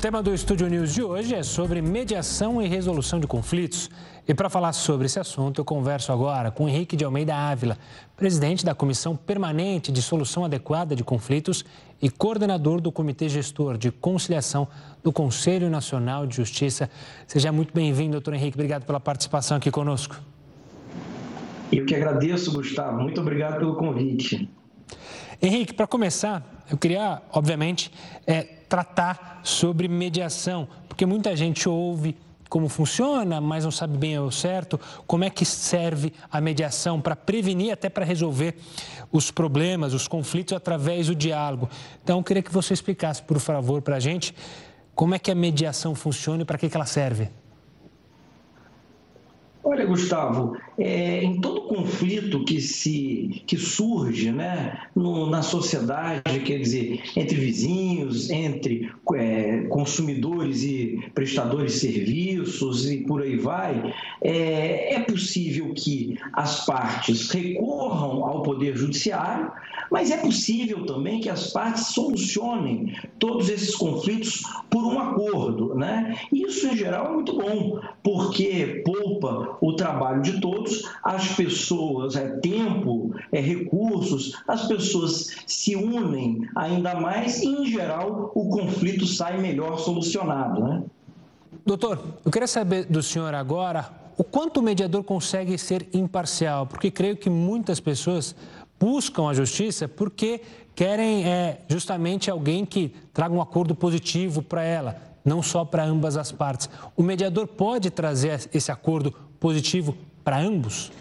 tema do Estúdio News de hoje é sobre mediação e resolução de conflitos. E para falar sobre esse assunto, eu converso agora com Henrique de Almeida Ávila, presidente da Comissão Permanente de Solução Adequada de Conflitos e coordenador do Comitê Gestor de Conciliação do Conselho Nacional de Justiça. Seja muito bem-vindo, doutor Henrique. Obrigado pela participação aqui conosco. Eu que agradeço, Gustavo. Muito obrigado pelo convite. Henrique, para começar, eu queria, obviamente, é, tratar sobre mediação, porque muita gente ouve como funciona, mas não sabe bem ao certo como é que serve a mediação para prevenir, até para resolver os problemas, os conflitos através do diálogo. Então, eu queria que você explicasse, por favor, para a gente como é que a mediação funciona e para que, que ela serve. Olha, Gustavo, é, em todo conflito que se que surge né, no, na sociedade, quer dizer, entre vizinhos, entre é, consumidores e prestadores de serviços e por aí vai, é, é possível que as partes recorram ao Poder Judiciário, mas é possível também que as partes solucionem todos esses conflitos por um acordo. Né? Isso, em geral, é muito bom, porque poupa o trabalho de todos, as pessoas, é tempo, é recursos, as pessoas se unem ainda mais e, em geral, o conflito sai melhor solucionado, né? Doutor, eu queria saber do senhor agora o quanto o mediador consegue ser imparcial, porque creio que muitas pessoas buscam a justiça porque querem é, justamente alguém que traga um acordo positivo para ela, não só para ambas as partes. O mediador pode trazer esse acordo positivo para ambos?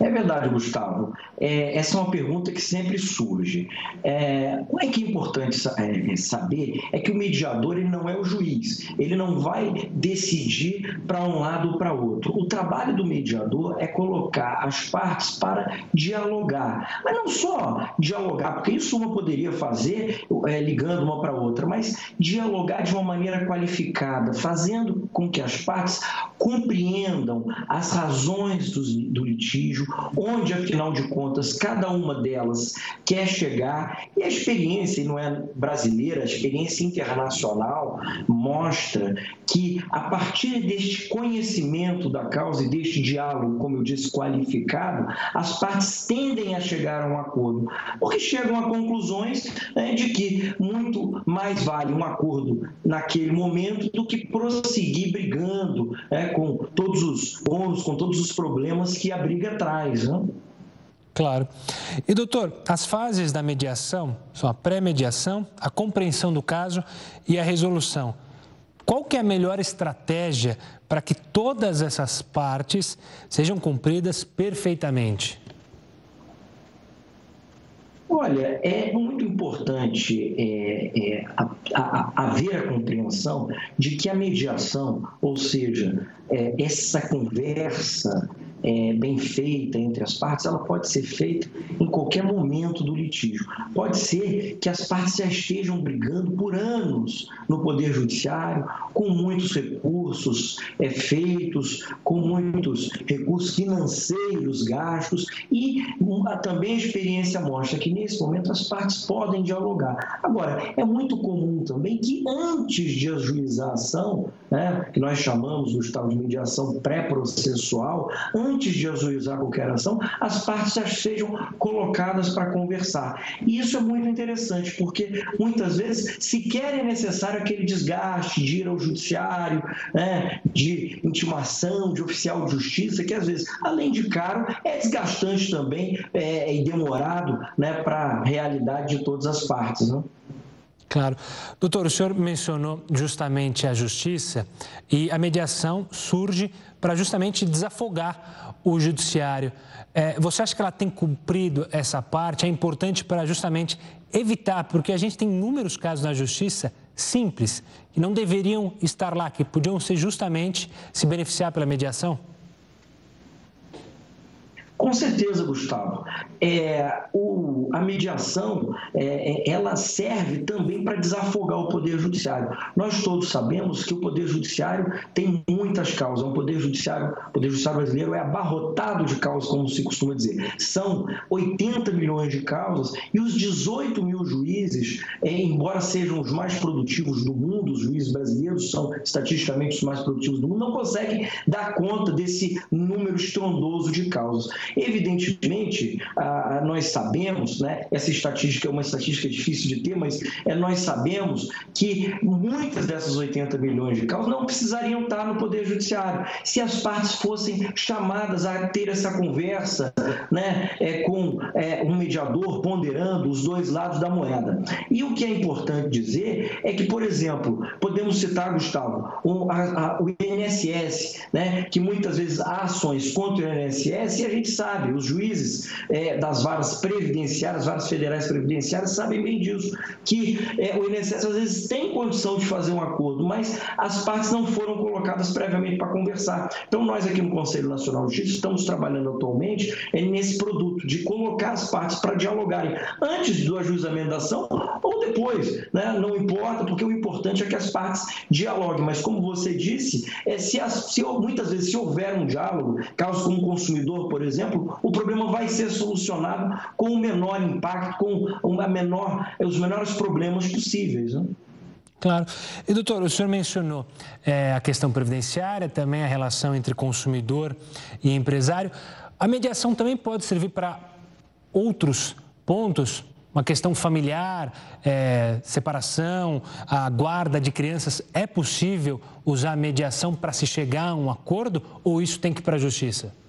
É verdade, Gustavo. É, essa é uma pergunta que sempre surge. É, o que é importante é, saber é que o mediador ele não é o juiz, ele não vai decidir para um lado ou para outro. O trabalho do mediador é colocar as partes para dialogar, mas não só dialogar, porque isso uma poderia fazer é, ligando uma para outra, mas dialogar de uma maneira qualificada, fazendo com que as partes compreendam as razões do, do litígio, onde, afinal de contas, cada uma delas quer chegar. E a experiência, não é brasileira, a experiência internacional mostra que, a partir deste conhecimento da causa e deste diálogo, como eu disse, qualificado, as partes tendem a chegar a um acordo, porque chegam a conclusões né, de que muito mais vale um acordo naquele momento do que prosseguir brigando né, com todos os ônus, com todos os problemas que a briga traz Né? Claro. E, doutor, as fases da mediação são a pré-mediação, a compreensão do caso e a resolução. Qual que é a melhor estratégia para que todas essas partes sejam cumpridas perfeitamente? Olha, é muito importante é, é, a, a, haver a compreensão de que a mediação, ou seja, é, essa conversa é, bem feita entre as partes, ela pode ser feita em qualquer momento do litígio. Pode ser que as partes já estejam brigando por anos no Poder Judiciário, com muitos recursos é, feitos, com muitos recursos financeiros gastos, e também a experiência mostra que nesse momento as partes podem dialogar. Agora, é muito comum também que antes de ajuizar a ação, né, que nós chamamos do estado de mediação pré-processual, antes de ajuizar qualquer ação, as partes sejam colocadas para conversar. E isso é muito interessante, porque muitas vezes sequer é necessário aquele desgaste de ir ao judiciário, né, de intimação, de oficial de justiça, que às vezes, além de caro, é desgastante também é, e demorado né, para a realidade de todas as partes. Né? Claro. Doutor, o senhor mencionou justamente a justiça e a mediação surge para justamente desafogar o judiciário. É, você acha que ela tem cumprido essa parte? É importante para justamente evitar, porque a gente tem inúmeros casos na justiça simples que não deveriam estar lá, que podiam ser justamente se beneficiar pela mediação? Com certeza, Gustavo. É, o, a mediação é, é ela serve também para desafogar o Poder Judiciário. Nós todos sabemos que o Poder Judiciário tem muitas causas. O Poder Judiciário, o Poder Judiciário brasileiro é abarrotado de causas, como se costuma dizer. São 80 milhões de causas e os 18 mil juízes, é, embora sejam os mais produtivos do mundo, os juízes brasileiros são estatisticamente os mais produtivos do mundo, não conseguem dar conta desse número estrondoso de causas. Evidentemente, nós sabemos, né, essa estatística é uma estatística difícil de ter, mas é, nós sabemos que muitas dessas 80 milhões de causas não precisariam estar no Poder Judiciário se as partes fossem chamadas a ter essa conversa né, é, com é, um mediador ponderando os dois lados da moeda. E o que é importante dizer é que, por exemplo, podemos citar, Gustavo, o, a, a, o INSS, né, que muitas vezes há ações contra o INSS e a gente sabe, os juízes é, das varas previdenciárias, varas federais previdenciárias, sabem bem disso, que é, o INSS às vezes tem condição de fazer um acordo, mas as partes não foram colocadas previamente para conversar. Então, nós aqui no Conselho Nacional de Justiça estamos trabalhando atualmente é, nesse produto de colocar as partes para dialogarem antes do ajuizamento da ação ou depois, né? não importa, porque o importante é que as partes dialoguem, mas como você disse, é, se, as, se muitas vezes se houver um diálogo, caso como consumidor, por exemplo, o problema vai ser solucionado com o menor impacto, com menor, os menores problemas possíveis. Né? Claro. E, doutor, o senhor mencionou é, a questão previdenciária, também a relação entre consumidor e empresário. A mediação também pode servir para outros pontos, uma questão familiar, é, separação, a guarda de crianças. É possível usar a mediação para se chegar a um acordo ou isso tem que ir para a justiça?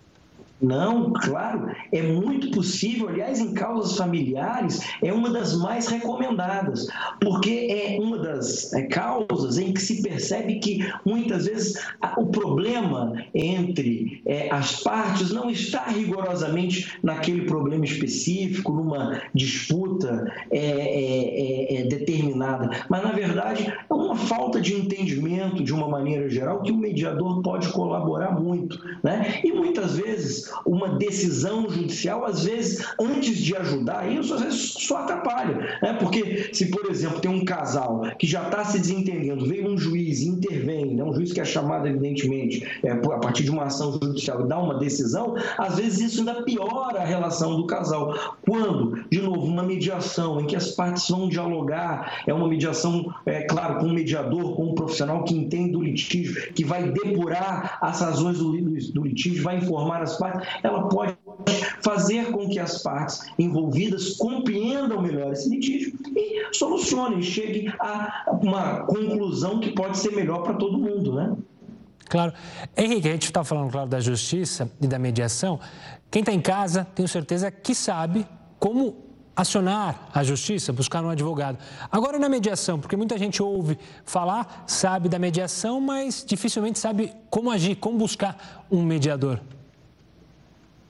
Não, claro, é muito possível. Aliás, em causas familiares, é uma das mais recomendadas, porque é uma das é, causas em que se percebe que muitas vezes o problema entre é, as partes não está rigorosamente naquele problema específico, numa disputa é, é, é, é determinada, mas na verdade é uma falta de entendimento de uma maneira geral que o mediador pode colaborar muito. Né? E muitas vezes uma decisão judicial, às vezes, antes de ajudar isso, às vezes só atrapalha. Né? Porque se, por exemplo, tem um casal que já está se desentendendo, veio um juiz e intervém, né? um juiz que é chamado, evidentemente, é, a partir de uma ação judicial e dá uma decisão, às vezes isso ainda piora a relação do casal. Quando, de novo, uma mediação em que as partes vão dialogar, é uma mediação, é, claro, com um mediador, com um profissional que entende do litígio, que vai depurar as razões do, do litígio, vai informar as partes, ela pode fazer com que as partes envolvidas compreendam melhor esse litígio e solucionem, cheguem a uma conclusão que pode ser melhor para todo mundo, né? Claro. Henrique, a gente está falando, claro, da justiça e da mediação. Quem está em casa, tenho certeza que sabe como acionar a justiça, buscar um advogado. Agora na mediação, porque muita gente ouve falar, sabe da mediação, mas dificilmente sabe como agir, como buscar um mediador.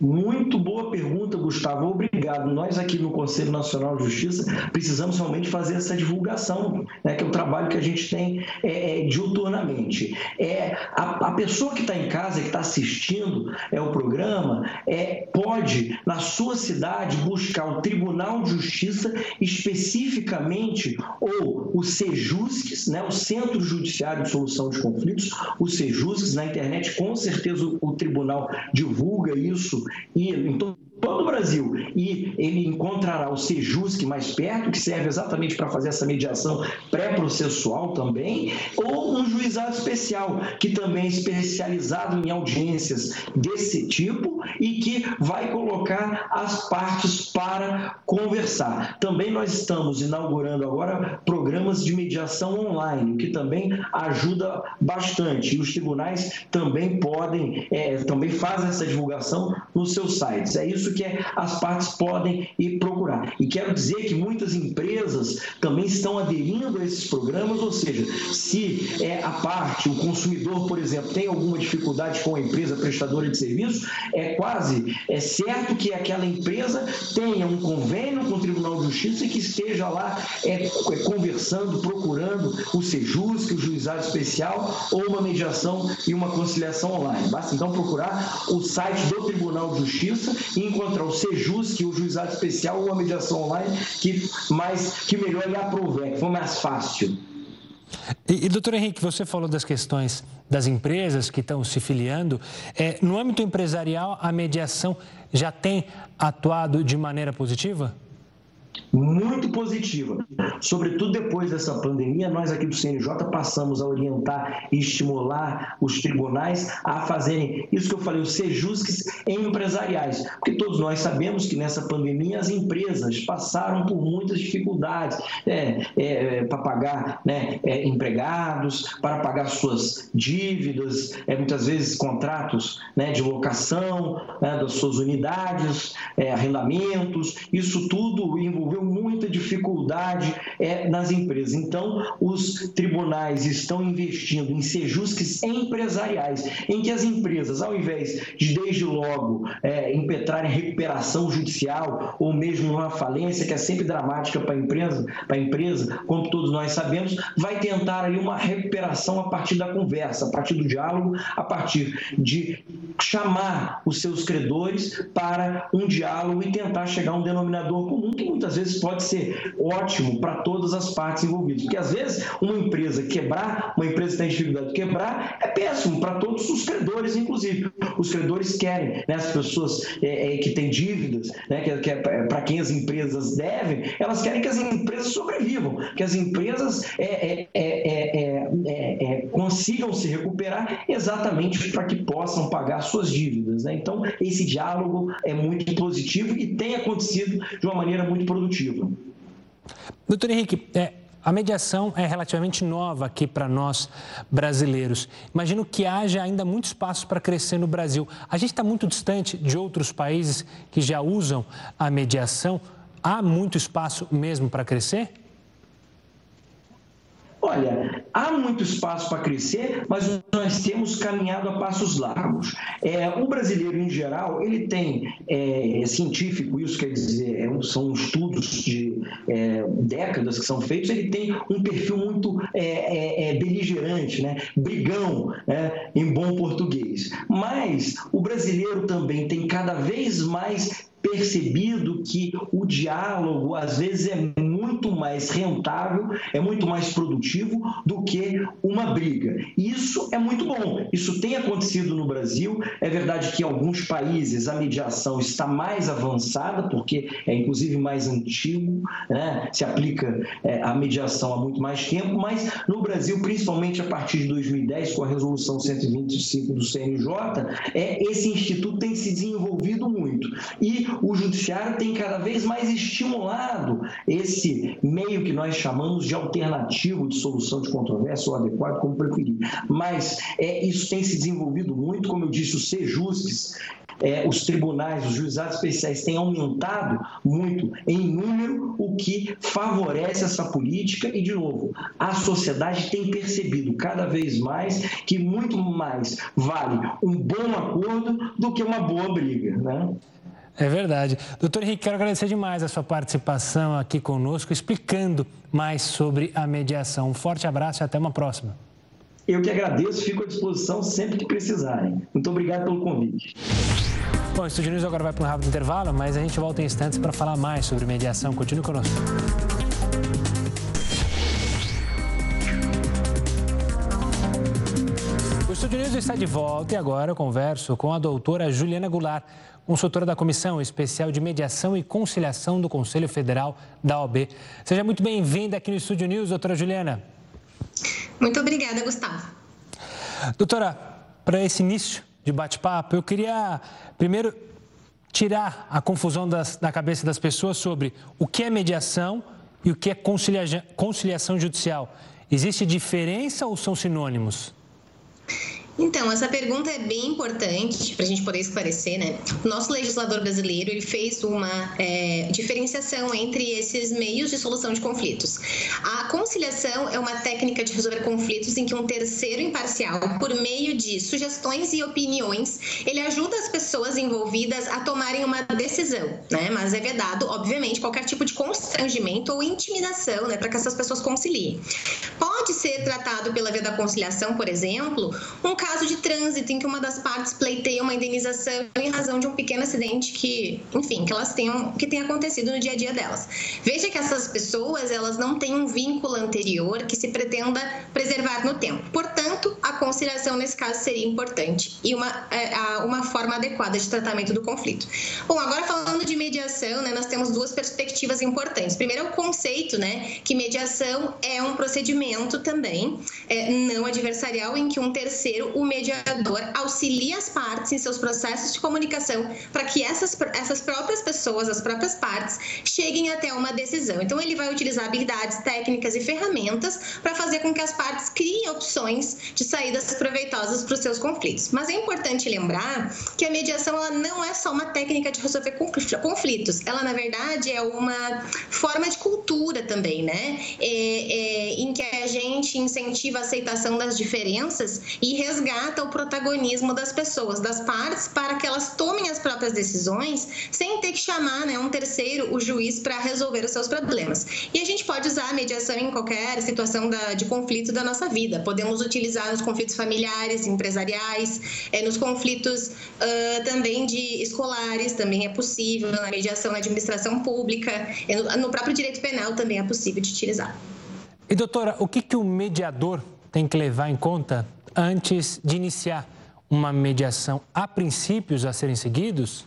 Muito boa pergunta, Gustavo. Obrigado. Nós aqui no Conselho Nacional de Justiça precisamos realmente fazer essa divulgação, né, que é o trabalho que a gente tem é, é, diuturnamente. É, a, a pessoa que está em casa, que está assistindo é, o programa, é, pode, na sua cidade, buscar o Tribunal de Justiça especificamente, ou o SEJUSCS, né, o Centro Judiciário de Solução de Conflitos, o SEJUSCS, na internet, com certeza o, o tribunal divulga isso e em todo o Brasil e ele encontrará o Sejusc mais perto, que serve exatamente para fazer essa mediação pré-processual também, ou um juizado especial, que também é especializado em audiências desse tipo e que vai colocar as partes para conversar. Também nós estamos inaugurando agora programas de mediação online, que também ajuda bastante. E os tribunais também podem, é, também fazem essa divulgação nos seus sites. É isso que as partes podem ir procurar. E quero dizer que muitas empresas também estão aderindo a esses programas, ou seja, se é a parte, o consumidor, por exemplo, tem alguma dificuldade com a empresa prestadora de serviço, é quase é certo que aquela empresa tenha um convênio com o Tribunal de Justiça e que esteja lá é, é conversando, procurando o SEJUS, o juizado especial ou uma mediação e uma conciliação online. Basta então procurar o site do Tribunal de Justiça e encontrar o SEJUS, que é o juizado especial ou uma mediação online que mais que melhor lhe aprover, que for mais fácil. E, e, doutor Henrique, você falou das questões das empresas que estão se filiando. É, no âmbito empresarial, a mediação já tem atuado de maneira positiva? Muito positiva. Sobretudo depois dessa pandemia, nós aqui do CNJ passamos a orientar e estimular os tribunais a fazerem isso que eu falei, os sejusques empresariais. Porque todos nós sabemos que nessa pandemia as empresas passaram por muitas dificuldades é, é, é para pagar né, é, empregados, para pagar suas dívidas, é, muitas vezes contratos né, de locação né, das suas unidades, é, arrendamentos, isso tudo envolveu muita dificuldade é, nas empresas. Então, os tribunais estão investindo em sejusques empresariais, em que as empresas, ao invés de desde logo é, impetrarem recuperação judicial ou mesmo uma falência, que é sempre dramática para a empresa, para a empresa, como todos nós sabemos, vai tentar ali uma recuperação a partir da conversa, a partir do diálogo, a partir de chamar os seus credores para um diálogo e tentar chegar a um denominador comum que muitas vezes vezes pode ser ótimo para todas as partes envolvidas. Porque às vezes uma empresa quebrar, uma empresa que tem dificuldade de quebrar, é péssimo para todos os credores, inclusive. Os credores querem, né, as pessoas é, é, que têm dívidas, né, que, que é, para quem as empresas devem, elas querem que as empresas sobrevivam, que as empresas é, é, é, consigam se recuperar exatamente para que possam pagar suas dívidas. Né? Então, esse diálogo é muito positivo e tem acontecido de uma maneira muito produtiva. Doutor Henrique, é, a mediação é relativamente nova aqui para nós brasileiros. Imagino que haja ainda muito espaço para crescer no Brasil. A gente está muito distante de outros países que já usam a mediação. Há muito espaço mesmo para crescer? Olha, há muito espaço para crescer, mas nós temos caminhado a passos largos. É, o brasileiro, em geral, ele tem, é, é científico, isso quer dizer, é, são estudos de é, décadas que são feitos, ele tem um perfil muito é, beligerante, né? brigão, né? em bom português. Mas o brasileiro também tem cada vez mais percebido que o diálogo às vezes é muito mais rentável, é muito mais produtivo do que uma briga. Isso é muito bom. Isso tem acontecido no Brasil. É verdade que em alguns países a mediação está mais avançada, porque é inclusive mais antigo, né? se aplica é, a mediação há muito mais tempo, mas no Brasil, principalmente a partir de 2010, com a resolução 125 do CNJ, é, esse instituto tem se desenvolvido muito. E o judiciário tem cada vez mais estimulado esse meio que nós chamamos de alternativo de solução de controvérsia ou adequado, como preferir. Mas é, isso tem se desenvolvido muito, como eu disse, os sejusques, é, os tribunais, os juizados especiais têm aumentado muito em número, o que favorece essa política e, de novo, a sociedade tem percebido cada vez mais que muito mais vale um bom acordo do que uma boa briga. Né? É verdade. Doutor Henrique, quero agradecer demais a sua participação aqui conosco, explicando mais sobre a mediação. Um forte abraço e até uma próxima. Eu que agradeço, fico à disposição sempre que precisarem. Muito obrigado pelo convite. Bom, o Estúdio News agora vai para um rápido intervalo, mas a gente volta em instantes para falar mais sobre mediação. Continue conosco. O Estúdio News está de volta e agora eu converso com a doutora Juliana Goulart consultora da Comissão Especial de Mediação e Conciliação do Conselho Federal da OAB. Seja muito bem-vinda aqui no Estúdio News, doutora Juliana. Muito obrigada, Gustavo. Doutora, para esse início de bate-papo, eu queria primeiro tirar a confusão das, da cabeça das pessoas sobre o que é mediação e o que é conciliação judicial. Existe diferença ou são sinônimos? Então, essa pergunta é bem importante para a gente poder esclarecer, né? O nosso legislador brasileiro ele fez uma é, diferenciação entre esses meios de solução de conflitos. A conciliação é uma técnica de resolver conflitos em que um terceiro imparcial, por meio de sugestões e opiniões, ele ajuda as pessoas envolvidas a tomarem uma decisão, né? Mas é vedado, obviamente, qualquer tipo de constrangimento ou intimidação, né, para que essas pessoas conciliem. Pode ser tratado pela via da conciliação, por exemplo, um caso caso de trânsito em que uma das partes pleiteia uma indenização em razão de um pequeno acidente que, enfim, que elas tenham, que tenha acontecido no dia a dia delas. Veja que essas pessoas, elas não têm um vínculo anterior que se pretenda preservar no tempo. Portanto, a conciliação nesse caso seria importante e uma, é, uma forma adequada de tratamento do conflito. Bom, agora falando de mediação, né, nós temos duas perspectivas importantes. Primeiro é o conceito, né, que mediação é um procedimento também é, não adversarial em que um terceiro o mediador auxilia as partes em seus processos de comunicação para que essas, essas próprias pessoas, as próprias partes, cheguem até uma decisão. Então, ele vai utilizar habilidades técnicas e ferramentas para fazer com que as partes criem opções de saídas proveitosas para os seus conflitos. Mas é importante lembrar que a mediação ela não é só uma técnica de resolver conflitos, ela, na verdade, é uma forma de cultura também, né? É, é, em que a gente incentiva a aceitação das diferenças e resgata resgata o protagonismo das pessoas, das partes, para que elas tomem as próprias decisões sem ter que chamar né, um terceiro, o juiz, para resolver os seus problemas. E a gente pode usar a mediação em qualquer situação da, de conflito da nossa vida. Podemos utilizar nos conflitos familiares, empresariais, é, nos conflitos uh, também de escolares, também é possível, na mediação na administração pública, é, no, no próprio direito penal também é possível de utilizar. E doutora, o que, que o mediador tem que levar em conta antes de iniciar uma mediação, há princípios a serem seguidos?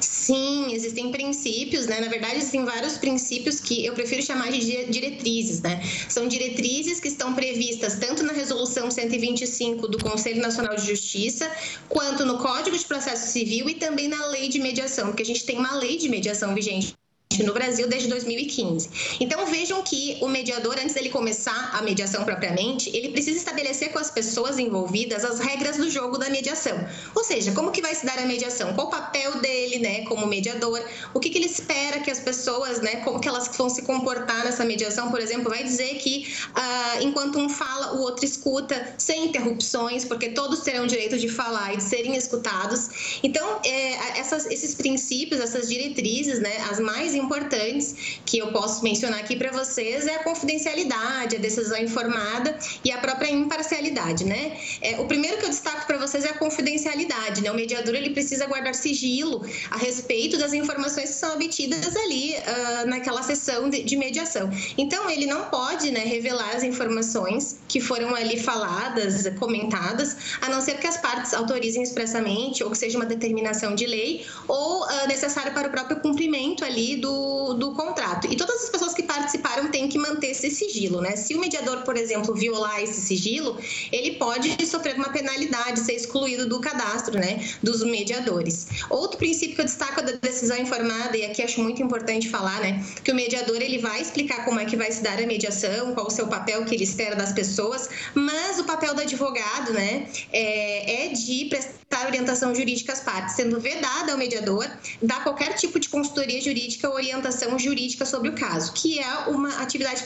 Sim, existem princípios, né? Na verdade, existem vários princípios que eu prefiro chamar de diretrizes, né? São diretrizes que estão previstas tanto na Resolução 125 do Conselho Nacional de Justiça, quanto no Código de Processo Civil e também na Lei de Mediação, porque a gente tem uma lei de mediação vigente no Brasil desde 2015. Então vejam que o mediador, antes dele começar a mediação propriamente, ele precisa estabelecer com as pessoas envolvidas as regras do jogo da mediação. Ou seja, como que vai se dar a mediação? Qual o papel dele, né, como mediador? O que, que ele espera que as pessoas, né, como que elas vão se comportar nessa mediação? Por exemplo, vai dizer que ah, enquanto um fala, o outro escuta, sem interrupções, porque todos terão direito de falar e de serem escutados. Então, é, essas, esses princípios, essas diretrizes, né, as mais importantes importantes que eu posso mencionar aqui para vocês é a confidencialidade, a decisão informada e a própria imparcialidade, né? É, o primeiro que eu destaco para vocês é a confidencialidade, né? O mediador ele precisa guardar sigilo a respeito das informações que são obtidas ali uh, naquela sessão de, de, mediação. Então ele não pode, né, revelar as informações que foram ali faladas, comentadas, a não ser que as partes autorizem expressamente ou que seja uma determinação de lei ou uh, necessário para o próprio cumprimento ali do do, contrato. E todas as pessoas que participaram têm que manter esse sigilo, né? Se o mediador, por exemplo, violar esse sigilo, ele pode sofrer uma penalidade, ser excluído do cadastro, né, dos mediadores. Outro princípio que eu destaco da decisão informada, e aqui acho muito importante falar, né, que o mediador ele vai explicar como é que vai se dar a mediação, qual o seu papel que ele espera das pessoas, mas o papel do advogado, né, é, é de prestar orientação jurídica às partes, sendo vedada ao mediador dar qualquer tipo de consultoria jurídica ou orientação jurídica sobre o caso, que é uma atividade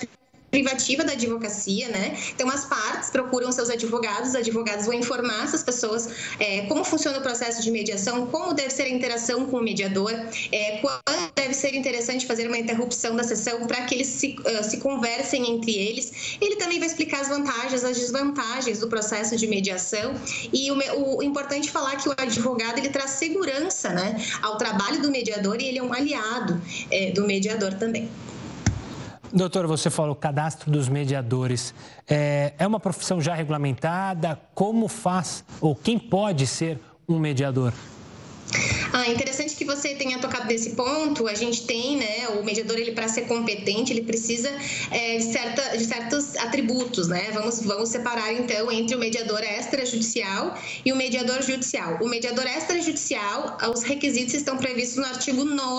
privativa da advocacia, né? Então, as partes procuram seus advogados, os advogados vão informar essas pessoas é, como funciona o processo de mediação, como deve ser a interação com o mediador, é, quando deve ser interessante fazer uma interrupção da sessão para que eles se, uh, se conversem entre eles. Ele também vai explicar as vantagens, as desvantagens do processo de mediação e o, o importante falar que o advogado ele traz segurança, né, ao trabalho do mediador e ele é um aliado é, do mediador também. Doutor, você falou cadastro dos mediadores. É, é uma profissão já regulamentada? Como faz ou quem pode ser um mediador? Ah, interessante que você tenha tocado nesse ponto. A gente tem, né, o mediador, ele para ser competente, ele precisa é, de, certa, de certos atributos, né? Vamos, vamos separar então entre o mediador extrajudicial e o mediador judicial. O mediador extrajudicial, os requisitos estão previstos no artigo 9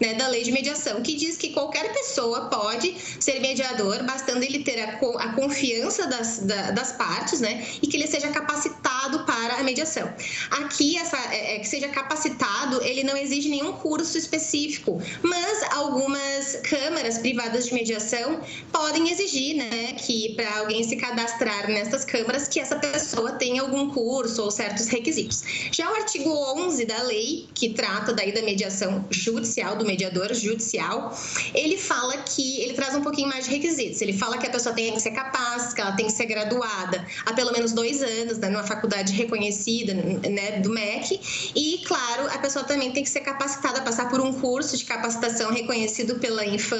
né, da lei de mediação, que diz que qualquer pessoa pode ser mediador, bastando ele ter a, a confiança das, da, das partes, né, e que ele seja capacitado para a mediação. Aqui, essa, é, é, que seja capacitado, ele não exige nenhum curso específico, mas algumas câmaras privadas de mediação podem exigir, né, que para se cadastrar nessas câmaras, que essa pessoa tenha algum curso ou certos requisitos. Já o artigo 11 da lei, que trata daí da mediação judicial, do mediador judicial, ele fala que ele traz um pouquinho mais de requisitos. Ele fala que a pessoa tem que ser capaz, que ela tem que ser graduada há pelo menos dois anos né, numa faculdade reconhecida né, do MEC e, claro, a pessoa também tem que ser capacitada a passar por um curso de capacitação reconhecido pela Infam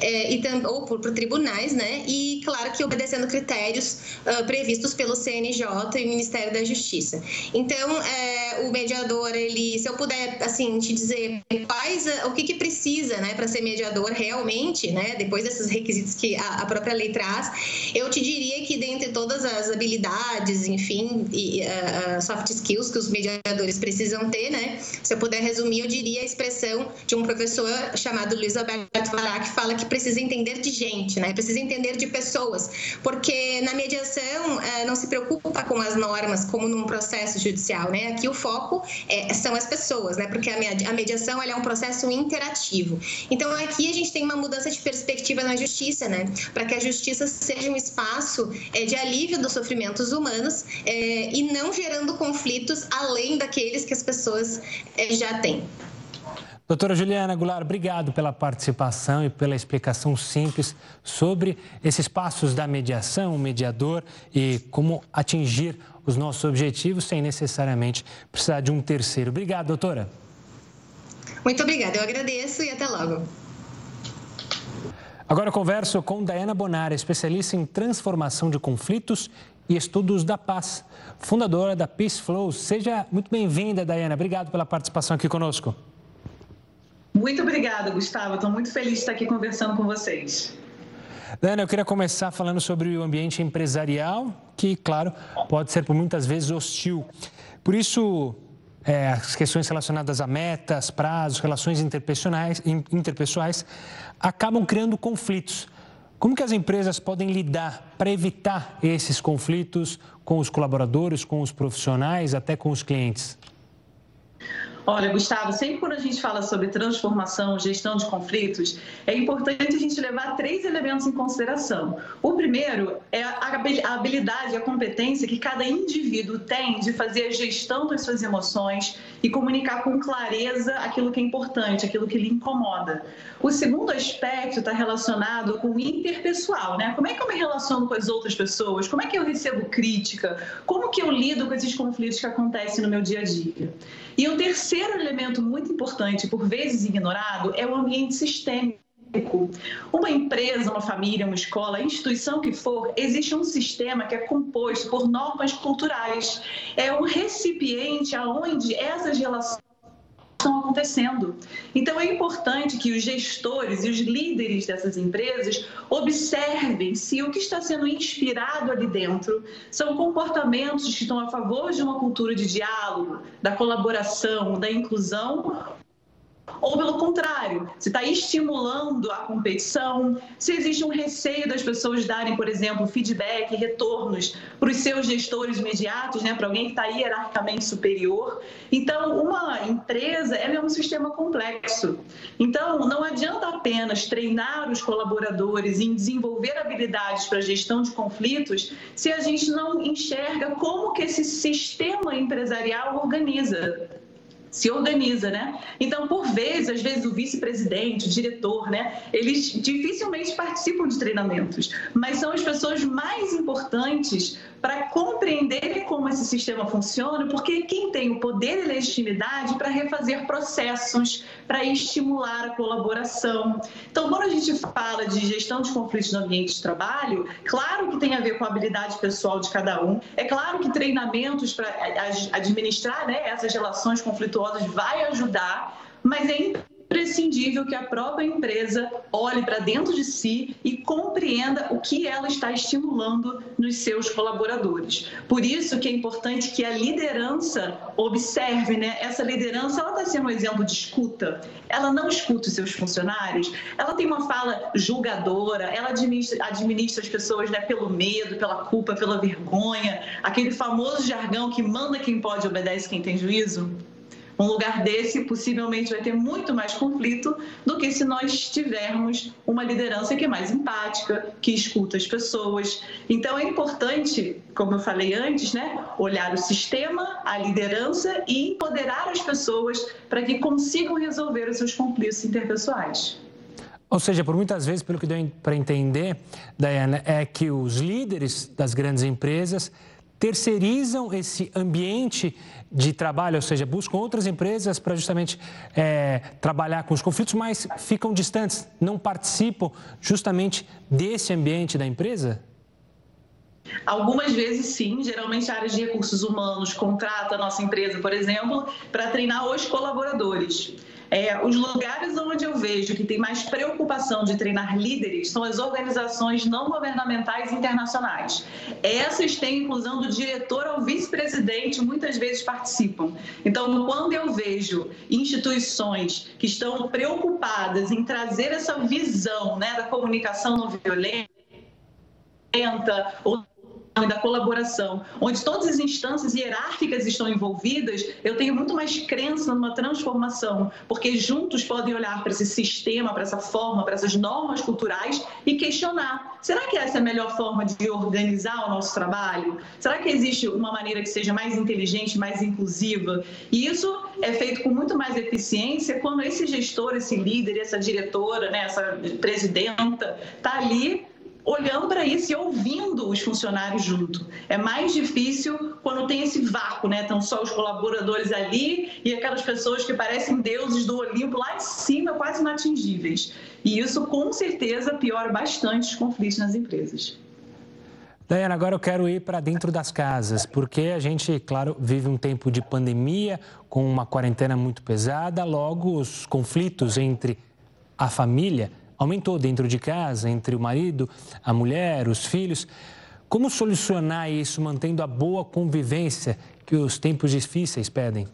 é, e, ou por, por, tribunais, né? E, claro, que obedecendo critérios uh, previstos pelo CNJ e Ministério da Justiça. Então, é, o mediador, ele, se eu puder, assim, te dizer quais, o que, que precisa, né, para ser mediador realmente, né, depois desses requisitos que a, a, própria lei traz, eu te diria que dentre todas as habilidades, enfim, e uh, soft skills que os mediadores precisam ter, né, se eu puder resumir, eu diria a expressão de um professor chamado Luiz Alberto Vará, que fala que precisa entender de gente, né, precisa entender de pessoas, porque na mediação uh, não se preocupa com as normas como num processo judicial, né, aqui o foco é, são as pessoas, né, porque a mediação é um processo interativo. Então aqui a gente tem uma mudança de perspectiva na justiça, né? Para que a justiça seja um espaço é, de alívio dos sofrimentos humanos e não gerando conflitos além daqueles que as pessoas já têm. Doutora Juliana Goulart, obrigado pela participação e pela explicação simples sobre esses passos da mediação, o mediador e como atingir os nossos objetivos sem necessariamente precisar de um terceiro. Obrigado, doutora. Muito obrigada, eu agradeço e até logo. Agora eu converso com Diana Bonara, especialista em transformação de conflitos e estudos da paz, fundadora da Peace Flow. Seja muito bem-vinda, Diana. Obrigado pela participação aqui conosco. Muito obrigada, Gustavo. Estou muito feliz de estar aqui conversando com vocês. Diana, eu queria começar falando sobre o ambiente empresarial, que, claro, pode ser por muitas vezes hostil. Por isso, é, as questões relacionadas a metas, prazos, relações interpessoais, interpessoais acabam criando conflitos. Como que as empresas podem lidar para evitar esses conflitos com os colaboradores, com os profissionais, até com os clientes? Olha, Gustavo, sempre quando a gente fala sobre transformação, gestão de conflitos, é importante a gente levar três elementos em consideração. O primeiro é a habilidade, a competência que cada indivíduo tem de fazer a gestão das suas emoções e comunicar com clareza aquilo que é importante, aquilo que lhe incomoda. O segundo aspecto está relacionado com o interpessoal, né? Como é que eu me relaciono com as outras pessoas? Como é que eu recebo crítica? Como que eu lido com esses conflitos que acontecem no meu dia a dia? E o terceiro elemento muito importante, por vezes ignorado, é o ambiente sistêmico. Uma empresa, uma família, uma escola, instituição que for, existe um sistema que é composto por normas culturais. É um recipiente aonde essas relações estão acontecendo. Então, é importante que os gestores e os líderes dessas empresas observem se o que está sendo inspirado ali dentro são comportamentos que estão a favor de uma cultura de diálogo, da colaboração, da inclusão ou pelo contrário, se está estimulando a competição, se existe um receio das pessoas darem, por exemplo, feedback, retornos para os seus gestores imediatos, né, para alguém que está hierarquicamente superior. Então, uma empresa é um sistema complexo. Então, não adianta apenas treinar os colaboradores em desenvolver habilidades para gestão de conflitos se a gente não enxerga como que esse sistema empresarial organiza se organiza, né? Então, por vezes, às vezes o vice-presidente, o diretor, né, eles dificilmente participam de treinamentos, mas são as pessoas mais importantes para compreender como esse sistema funciona, porque quem tem o poder e legitimidade para refazer processos, para estimular a colaboração. Então, quando a gente fala de gestão de conflitos no ambiente de trabalho, claro que tem a ver com a habilidade pessoal de cada um, é claro que treinamentos para administrar né, essas relações conflituosas vai ajudar, mas é imprescindível que a própria empresa olhe para dentro de si e compreenda o que ela está estimulando nos seus colaboradores. Por isso que é importante que a liderança observe, né? Essa liderança, ela está sendo um exemplo de escuta. Ela não escuta os seus funcionários, ela tem uma fala julgadora, ela administra, administra as pessoas né, pelo medo, pela culpa, pela vergonha, aquele famoso jargão que manda quem pode obedece quem tem juízo. Um lugar desse possivelmente vai ter muito mais conflito do que se nós tivermos uma liderança que é mais empática, que escuta as pessoas. Então é importante, como eu falei antes, né, olhar o sistema, a liderança e empoderar as pessoas para que consigam resolver os seus conflitos interpessoais. Ou seja, por muitas vezes, pelo que deu para entender, Diana, é que os líderes das grandes empresas terceirizam esse ambiente de trabalho, ou seja, buscam outras empresas para justamente é, trabalhar com os conflitos, mas ficam distantes, não participam justamente desse ambiente da empresa? Algumas vezes sim, geralmente a área de recursos humanos contrata a nossa empresa, por exemplo, para treinar os colaboradores. É, os lugares onde eu vejo que tem mais preocupação de treinar líderes são as organizações não governamentais internacionais. Essas têm inclusão do diretor ao vice-presidente, muitas vezes participam. Então, quando eu vejo instituições que estão preocupadas em trazer essa visão né, da comunicação não violenta, ou da colaboração, onde todas as instâncias hierárquicas estão envolvidas, eu tenho muito mais crença numa transformação, porque juntos podem olhar para esse sistema, para essa forma, para essas normas culturais e questionar: será que essa é a melhor forma de organizar o nosso trabalho? Será que existe uma maneira que seja mais inteligente, mais inclusiva? E isso é feito com muito mais eficiência quando esse gestor, esse líder, essa diretora, né, essa presidenta está ali olhando para isso e ouvindo os funcionários junto. É mais difícil quando tem esse vácuo, né? Estão só os colaboradores ali e aquelas pessoas que parecem deuses do Olimpo lá em cima, quase inatingíveis. E isso, com certeza, piora bastante os conflitos nas empresas. Daiana, agora eu quero ir para dentro das casas, porque a gente, claro, vive um tempo de pandemia, com uma quarentena muito pesada, logo os conflitos entre a família aumentou dentro de casa, entre o marido, a mulher, os filhos. Como solucionar isso mantendo a boa convivência que os tempos difíceis pedem?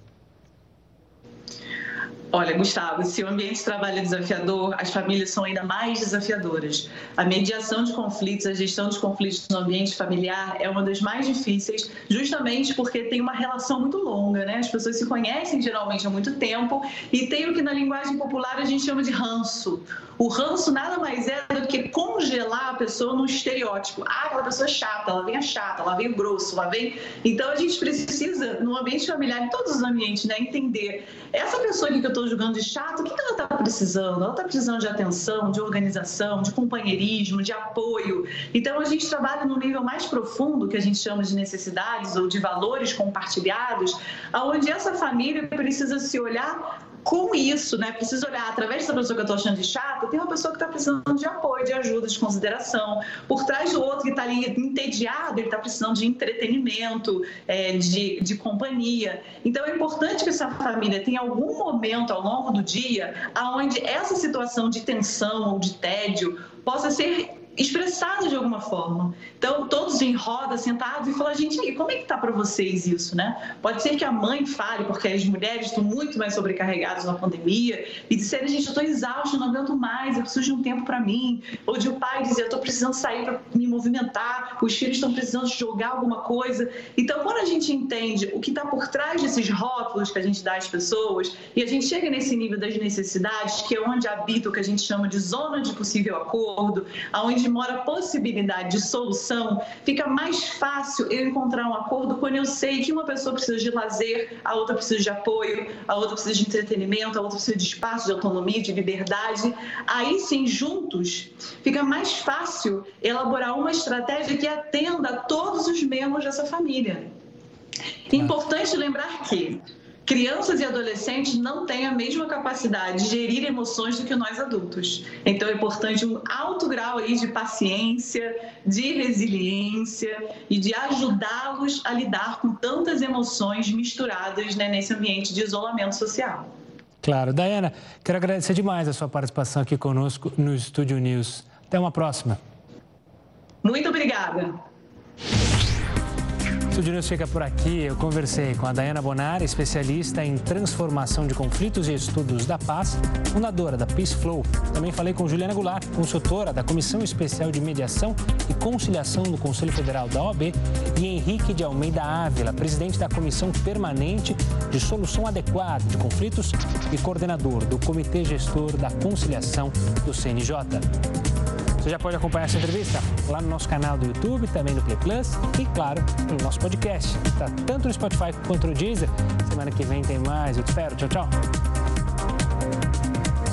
Olha, Gustavo, se o ambiente de trabalho é desafiador, as famílias são ainda mais desafiadoras. A mediação de conflitos, a gestão de conflitos no ambiente familiar é uma das mais difíceis, justamente porque tem uma relação muito longa, né? As pessoas se conhecem geralmente há muito tempo e tem o que na linguagem popular a gente chama de ranço. O ranço nada mais é do que congelar a pessoa num estereótipo. Ah, aquela pessoa é chata, ela vem a chata, ela vem grosso, ela vem. Então a gente precisa, no ambiente familiar, em todos os ambientes, né, entender essa pessoa que eu estou julgando de chato, o que ela está precisando? Ela está precisando de atenção, de organização, de companheirismo, de apoio. Então a gente trabalha no nível mais profundo, que a gente chama de necessidades ou de valores compartilhados, aonde essa família precisa se olhar com isso, né, preciso olhar através dessa pessoa que eu estou achando de chata, tem uma pessoa que está precisando de apoio, de ajuda, de consideração. Por trás do outro que está ali entediado, ele está precisando de entretenimento, é, de, de companhia. Então é importante que essa família tenha algum momento ao longo do dia aonde essa situação de tensão ou de tédio possa ser expressado de alguma forma. Então, todos em roda, sentados, e falar, gente, e como é que tá para vocês isso, né? Pode ser que a mãe fale, porque as mulheres estão muito mais sobrecarregadas na pandemia, e disserem, gente, eu estou exausto, não aguento mais, eu preciso de um tempo para mim. Ou de um pai dizer, eu estou precisando sair para me movimentar, os filhos estão precisando jogar alguma coisa. Então, quando a gente entende o que está por trás desses rótulos que a gente dá às pessoas, e a gente chega nesse nível das necessidades, que é onde habita o que a gente chama de zona de possível acordo, aonde onde mora a possibilidade de solução, fica mais fácil eu encontrar um acordo quando eu sei que uma pessoa precisa de lazer, a outra precisa de apoio, a outra precisa de entretenimento, a outra precisa de espaço, de autonomia, de liberdade. Aí sim, juntos, fica mais fácil elaborar uma estratégia que atenda a todos os membros dessa família. Importante lembrar que crianças e adolescentes não têm a mesma capacidade de gerir emoções do que nós adultos. Então é importante um alto grau aí de paciência, de resiliência e de ajudá-los a lidar com tantas emoções misturadas né, nesse ambiente de isolamento social. Claro. Dayana, quero agradecer demais a sua participação aqui conosco no Estúdio News. Até uma próxima. Muito obrigada. Estúdio News fica por aqui. Eu conversei com a Dayana Bonari, especialista em transformação de conflitos e estudos da paz, fundadora da Peace Flow. Também falei com Juliana Goulart, consultora da Comissão Especial de Mediação e Conciliação do Conselho Federal da OAB, e Henrique de Almeida Ávila, presidente da Comissão Permanente de Solução Adequada de Conflitos e coordenador do Comitê Gestor da Conciliação do CNJ. Você já pode acompanhar essa entrevista lá no nosso canal do YouTube, também no Play Plus e, claro, no nosso podcast. Está tanto no Spotify quanto no Deezer. Semana que vem tem mais. Eu te espero. Tchau, tchau.